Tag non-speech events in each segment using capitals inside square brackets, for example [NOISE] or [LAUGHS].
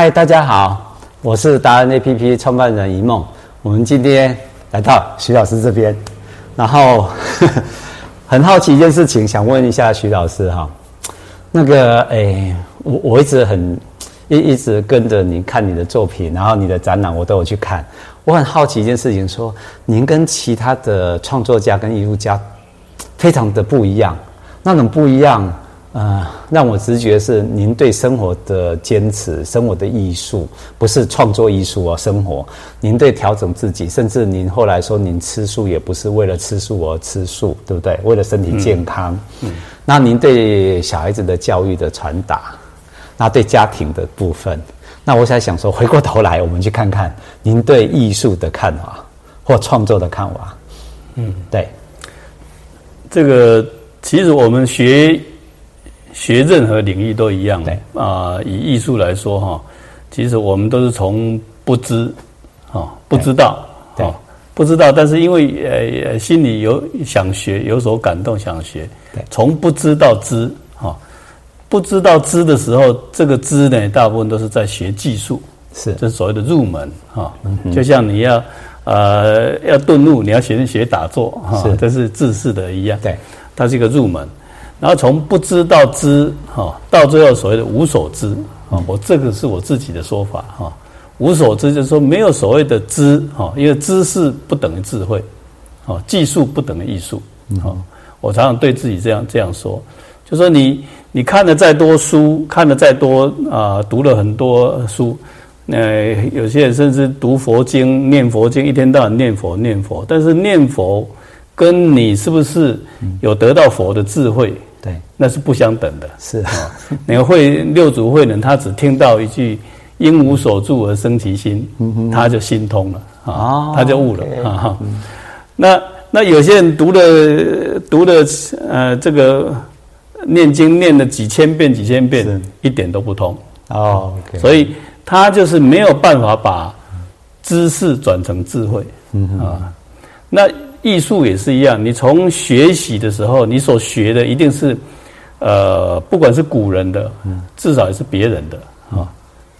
嗨，大家好，我是达人 APP 创办人一梦。我们今天来到徐老师这边，然后呵呵 [LAUGHS] 很好奇一件事情，想问一下徐老师哈。那个，哎，我我一直很一一直跟着您看你的作品，然后你的展览我都有去看。我很好奇一件事情，说您跟其他的创作家跟艺术家非常的不一样，那种不一样。呃，让我直觉是您对生活的坚持，生活的艺术不是创作艺术哦，生活。您对调整自己，甚至您后来说您吃素也不是为了吃素而吃素，对不对？为了身体健康。嗯。嗯，那您对小孩子的教育的传达，那对家庭的部分，那我想想说，回过头来我们去看看您对艺术的看法或创作的看法。嗯，对。这个其实我们学。学任何领域都一样，啊、呃，以艺术来说哈，其实我们都是从不知，啊，不知道，啊，不知道，但是因为呃心里有想学，有所感动想学，从不知道知，哈，不知道知的时候，这个知呢，大部分都是在学技术，是，这是所谓的入门，哈，就像你要呃要顿悟，你要学学打坐，哈，这是自识的一样，对，它是一个入门。然后从不知道知，哈，到最后所谓的无所知，啊，我这个是我自己的说法，哈，无所知就是说没有所谓的知，哈，因为知识不等于智慧，啊，技术不等于艺术，啊，我常常对自己这样这样说，就说你你看了再多书，看了再多啊，读了很多书，呃，有些人甚至读佛经、念佛经，一天到晚念佛念佛，但是念佛跟你是不是有得到佛的智慧？对，那是不相等的。是啊，你会六祖慧能，他只听到一句“因无所住而生其心”，他就心通了啊，他就悟了啊。那那有些人读了读了呃这个念经念了几千遍几千遍，一点都不通哦。所以他就是没有办法把知识转成智慧啊。那。艺术也是一样，你从学习的时候，你所学的一定是，呃，不管是古人的，至少也是别人的啊，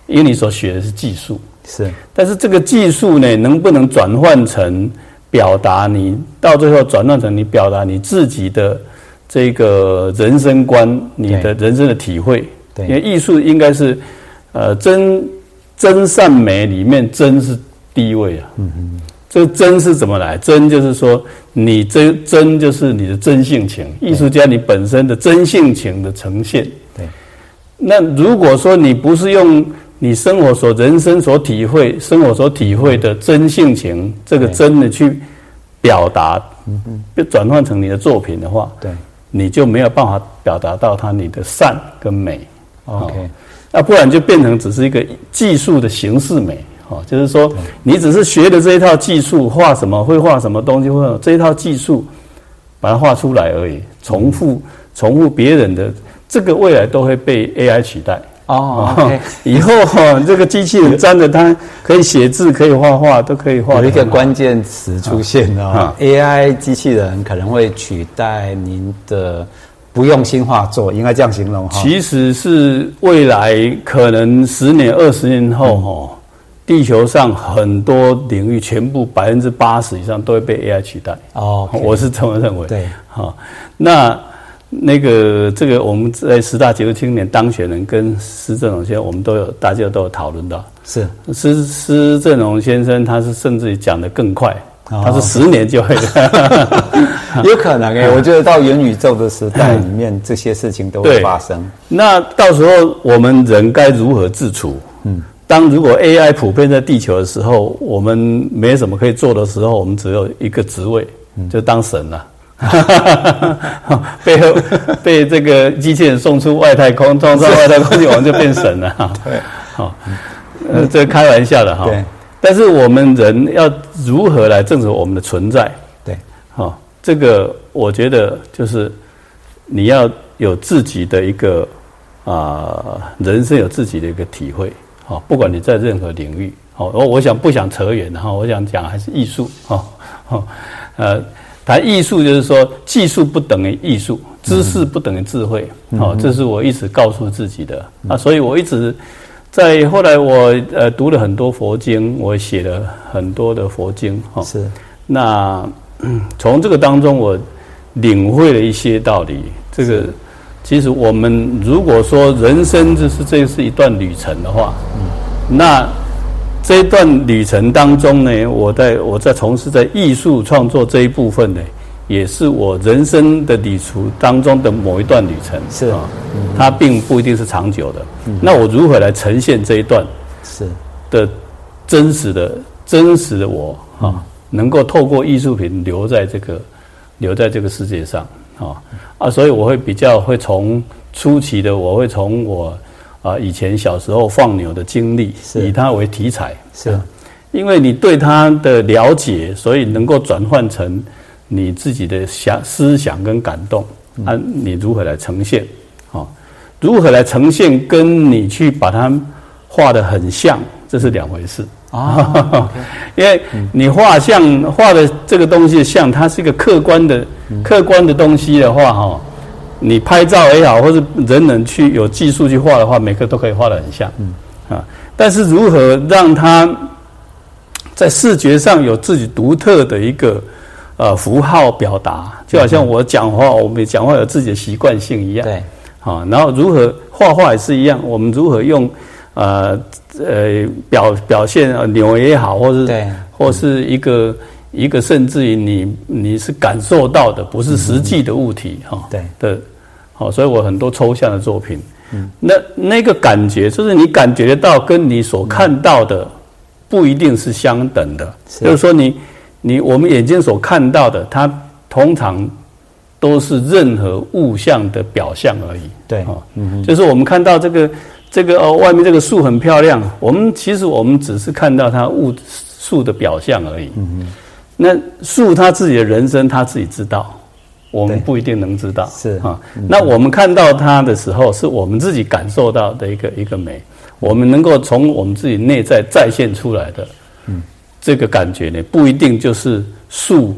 因为你所学的是技术，是。但是这个技术呢，能不能转换成表达你，到最后转换成你表达你自己的这个人生观，你的人生的体会？对，因为艺术应该是，呃，真真善美里面真是第一位啊。嗯嗯。这个真是怎么来？真就是说，你真真就是你的真性情，艺术家你本身的真性情的呈现。对。那如果说你不是用你生活所人生所体会、生活所体会的真性情，这个真的去表达，嗯嗯，转换成你的作品的话，对，你就没有办法表达到它你的善跟美。OK，那不然就变成只是一个技术的形式美。哦，就是说，你只是学的这一套技术，画什么会画什么东西，或者这一套技术把它画出来而已，重复重复别人的，这个未来都会被 AI 取代哦。Okay. [LAUGHS] 以后哈，这个机器人沾着它可以写字，可以画画，都可以画。有一个关键词出现了，AI 机器人可能会取代您的不用心画作，应该这样形容哈。其实是未来可能十年、二十年后哈。地球上很多领域，全部百分之八十以上都会被 AI 取代。哦，okay, 我是这么认为。对，好，那那个这个我们在十大杰出青年当选人跟施正荣先生，我们都有大家都有讨论到。是施施正荣先生，他是甚至于讲得更快，哦、他是十年就会的。[LAUGHS] 有可能哎、欸，[LAUGHS] 我觉得到元宇宙的时代里面，这些事情都会发生。那到时候我们人该如何自处？嗯。当如果 AI 普遍在地球的时候，我们没什么可以做的时候，我们只有一个职位，就当神了。[LAUGHS] 被 [LAUGHS] 被这个机器人送出外太空，装上外太空去，我们就变神了。[LAUGHS] 对，好，呃，这开玩笑的哈。对。但是我们人要如何来证实我们的存在？对，好，这个我觉得就是你要有自己的一个啊，人生有自己的一个体会。好，不管你在任何领域，好，我我想不想扯远哈，我想讲还是艺术，哈，哈，呃，谈艺术就是说，技术不等于艺术，知识不等于智慧，好，这是我一直告诉自己的啊，所以我一直在后来我呃读了很多佛经，我写了很多的佛经哈。是。那从这个当中，我领会了一些道理。这个其实我们如果说人生就是这是一段旅程的话，嗯，那这一段旅程当中呢，我在我在从事在艺术创作这一部分呢。也是我人生的旅途当中的某一段旅程，是啊，它并不一定是长久的。那我如何来呈现这一段是的真实的真实的我啊？能够透过艺术品留在这个留在这个世界上啊啊！所以我会比较会从初期的，我会从我啊以前小时候放牛的经历，以它为题材，是，因为你对它的了解，所以能够转换成。你自己的想思想跟感动，啊，你如何来呈现？啊，如何来呈现？跟你去把它画得很像，这是两回事啊。[LAUGHS] 因为你画像画的这个东西像，它是一个客观的、客观的东西的话，哈，你拍照也好，或者人人去有技术去画的话，每个都可以画得很像，嗯啊。但是如何让它在视觉上有自己独特的一个？呃，符号表达就好像我讲话，我们讲话有自己的习惯性一样。对，好，然后如何画画也是一样，我们如何用呃呃表表现牛也好，或是对，或是一个一个甚至于你你是感受到的，不是实际的物体哈。对的，好，所以我很多抽象的作品，嗯，那那个感觉就是你感觉得到，跟你所看到的不一定是相等的，就是说你。你我们眼睛所看到的，它通常都是任何物象的表象而已。对，哈，嗯，就是我们看到这个这个哦，外面这个树很漂亮，我们其实我们只是看到它物树的表象而已。嗯，那树它自己的人生，它自己知道，我们不一定能知道。是啊，那我们看到它的时候，是我们自己感受到的一个一个美，我们能够从我们自己内在再现出来的。这个感觉呢，不一定就是树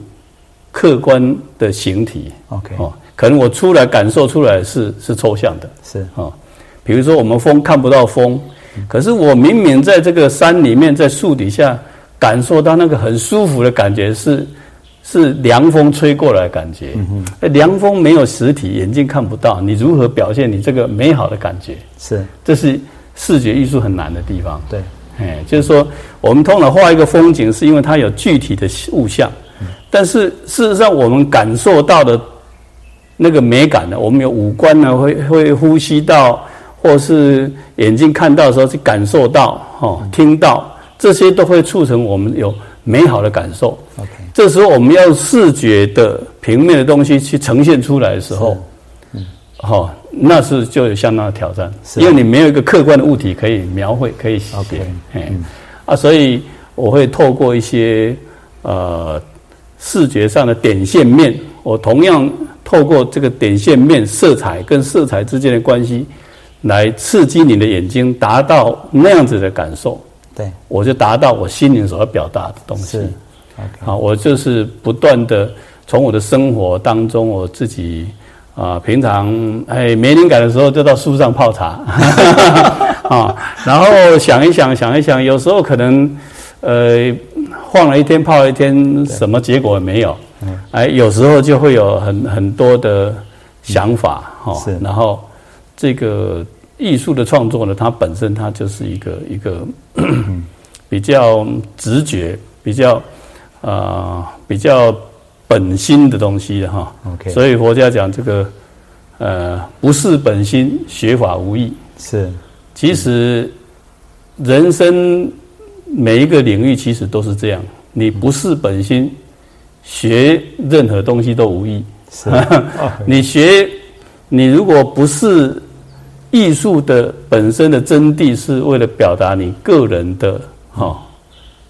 客观的形体。OK，哦，可能我出来感受出来是是抽象的，是啊。比如说我们风看不到风，可是我明明在这个山里面，在树底下感受到那个很舒服的感觉，是是凉风吹过来的感觉。嗯哼，凉风没有实体，眼睛看不到，你如何表现你这个美好的感觉？是，这是视觉艺术很难的地方。对。哎，就是说，我们通常画一个风景，是因为它有具体的物象，但是事实上，我们感受到的那个美感呢，我们有五官呢，会会呼吸到，或是眼睛看到的时候去感受到，哦，听到，这些都会促成我们有美好的感受。OK，这时候我们要视觉的平面的东西去呈现出来的时候，嗯，好。那是就有相当的挑战，因为你没有一个客观的物体可以描绘，可以写。Okay, 嗯、啊，所以我会透过一些呃视觉上的点线面，我同样透过这个点线面色彩跟色彩之间的关系，来刺激你的眼睛，达到那样子的感受。对，我就达到我心灵所要表达的东西。Okay, 好，我就是不断的从我的生活当中，我自己。啊，平常哎没灵感的时候，就到树上泡茶，[LAUGHS] 啊，然后想一想，想一想，有时候可能，呃，晃了一天，泡了一天，什么结果也没有，哎，有时候就会有很很多的想法，哈，是，然后这个艺术的创作呢，它本身它就是一个一个 [CLEARS THROAT] 比较直觉，比较啊、呃，比较。本心的东西的哈，OK，所以佛家讲这个，呃，不是本心，学法无益。是，其实人生每一个领域其实都是这样，你不是本心，学任何东西都无益。是，[LAUGHS] 你学，你如果不是艺术的本身的真谛，是为了表达你个人的哈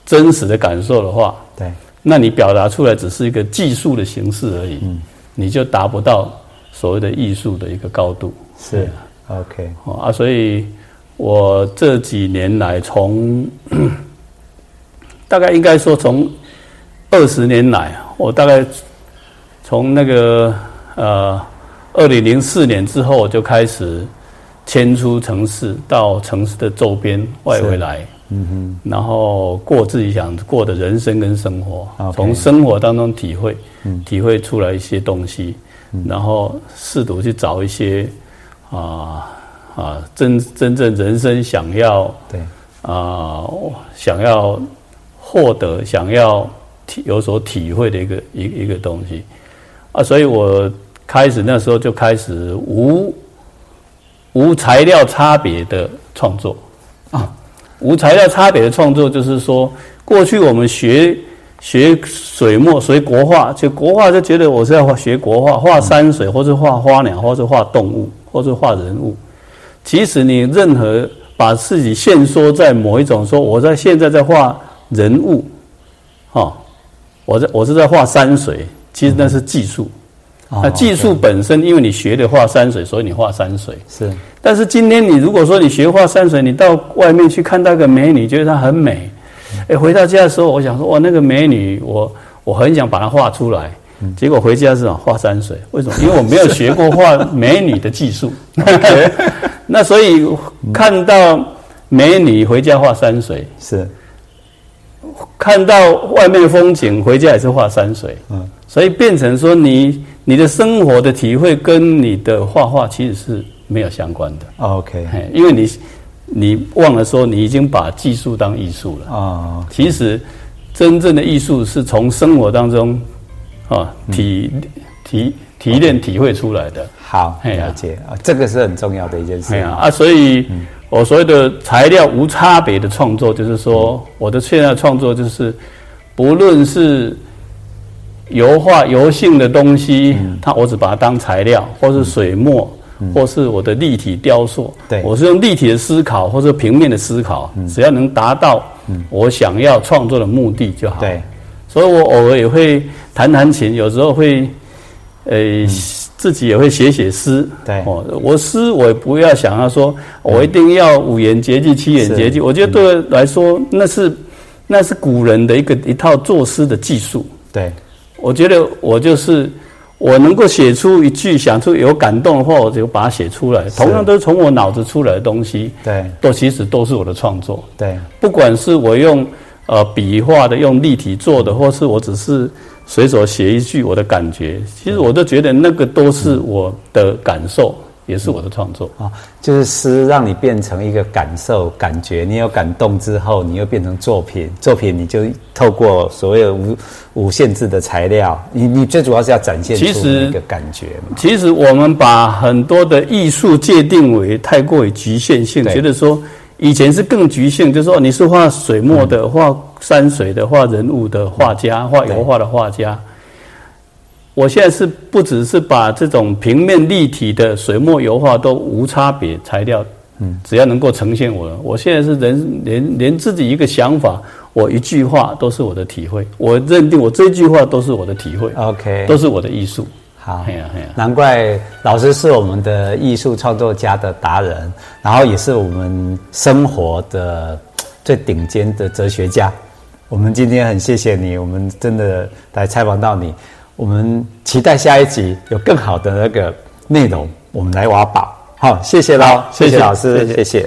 真实的感受的话，对。那你表达出来只是一个技术的形式而已，嗯，你就达不到所谓的艺术的一个高度。是，OK，啊，所以我这几年来从，从 [CLEARS THROAT] 大概应该说从二十年来，我大概从那个呃二零零四年之后，我就开始迁出城市，到城市的周边外围来，嗯哼，然后过自己想过的人生跟生活，从生活当中体会，嗯、体会出来一些东西，嗯、然后试图去找一些啊啊真真正人生想要对。啊想要获得想要体有所体会的一个一一个东西。啊，所以我开始那时候就开始无。无材料差别的创作啊，无材料差别的创作就是说，过去我们学学水墨、学国画，就国画就觉得我是要学国画，画山水，或是画花鸟，或是画动物，或是画人物。其实你任何把自己限缩在某一种，说我在现在在画人物，啊，我在我是在画山水，其实那是技术。那技术本身，因为你学的画山水，所以你画山水是。但是今天你如果说你学画山水，你到外面去看到个美女，觉得她很美，哎，回到家的时候，我想说，哇，那个美女，我我很想把她画出来。结果回家是画山水，为什么？因为我没有学过画美女的技术。[LAUGHS] [LAUGHS] 那所以看到美女回家画山水是，看到外面的风景回家也是画山水。嗯，所以变成说你。你的生活的体会跟你的画画其实是没有相关的。OK，因为你你忘了说，你已经把技术当艺术了啊。其实真正的艺术是从生活当中啊体体提炼体会出来的。好，了解啊，这个是很重要的一件事啊。所以我所谓的材料无差别的创作，就是说我的现在创作就是不论是。油画、油性的东西，它我只把它当材料，或是水墨，或是我的立体雕塑。对，我是用立体的思考，或者平面的思考，只要能达到我想要创作的目的就好。对，所以我偶尔也会弹弹琴，有时候会，呃，自己也会写写诗。对，哦，我诗我也不要想要说，我一定要五言绝句、七言绝句。我觉得对我来说，那是那是古人的一个一套作诗的技术。对。我觉得我就是我能够写出一句，想出有感动的话，我就把它写出来。同样都是从我脑子出来的东西，对，都其实都是我的创作。对，不管是我用呃笔画的，用立体做的，或是我只是随手写一句我的感觉，其实我都觉得那个都是我的感受。也是我的创作啊，就是诗让你变成一个感受、感觉，你有感动之后，你又变成作品。作品你就透过所谓无无限制的材料，你你最主要是要展现出一个感觉嘛。其实我们把很多的艺术界定为太过于局限性，觉得说以前是更局限，就是说你是画水墨的、画、嗯、山水的、画人物的画家、画油画的画家。我现在是不只是把这种平面立体的水墨油画都无差别材料，嗯，只要能够呈现我，我现在是人连连自己一个想法，我一句话都是我的体会，我认定我这句话都是我的体会，OK，都是我的艺术。好，难怪老师是我们的艺术创作家的达人，然后也是我们生活的最顶尖的哲学家。我们今天很谢谢你，我们真的来采访到你。我们期待下一集有更好的那个内容，我们来挖宝。好，谢谢喽，谢谢老师，谢谢。谢谢。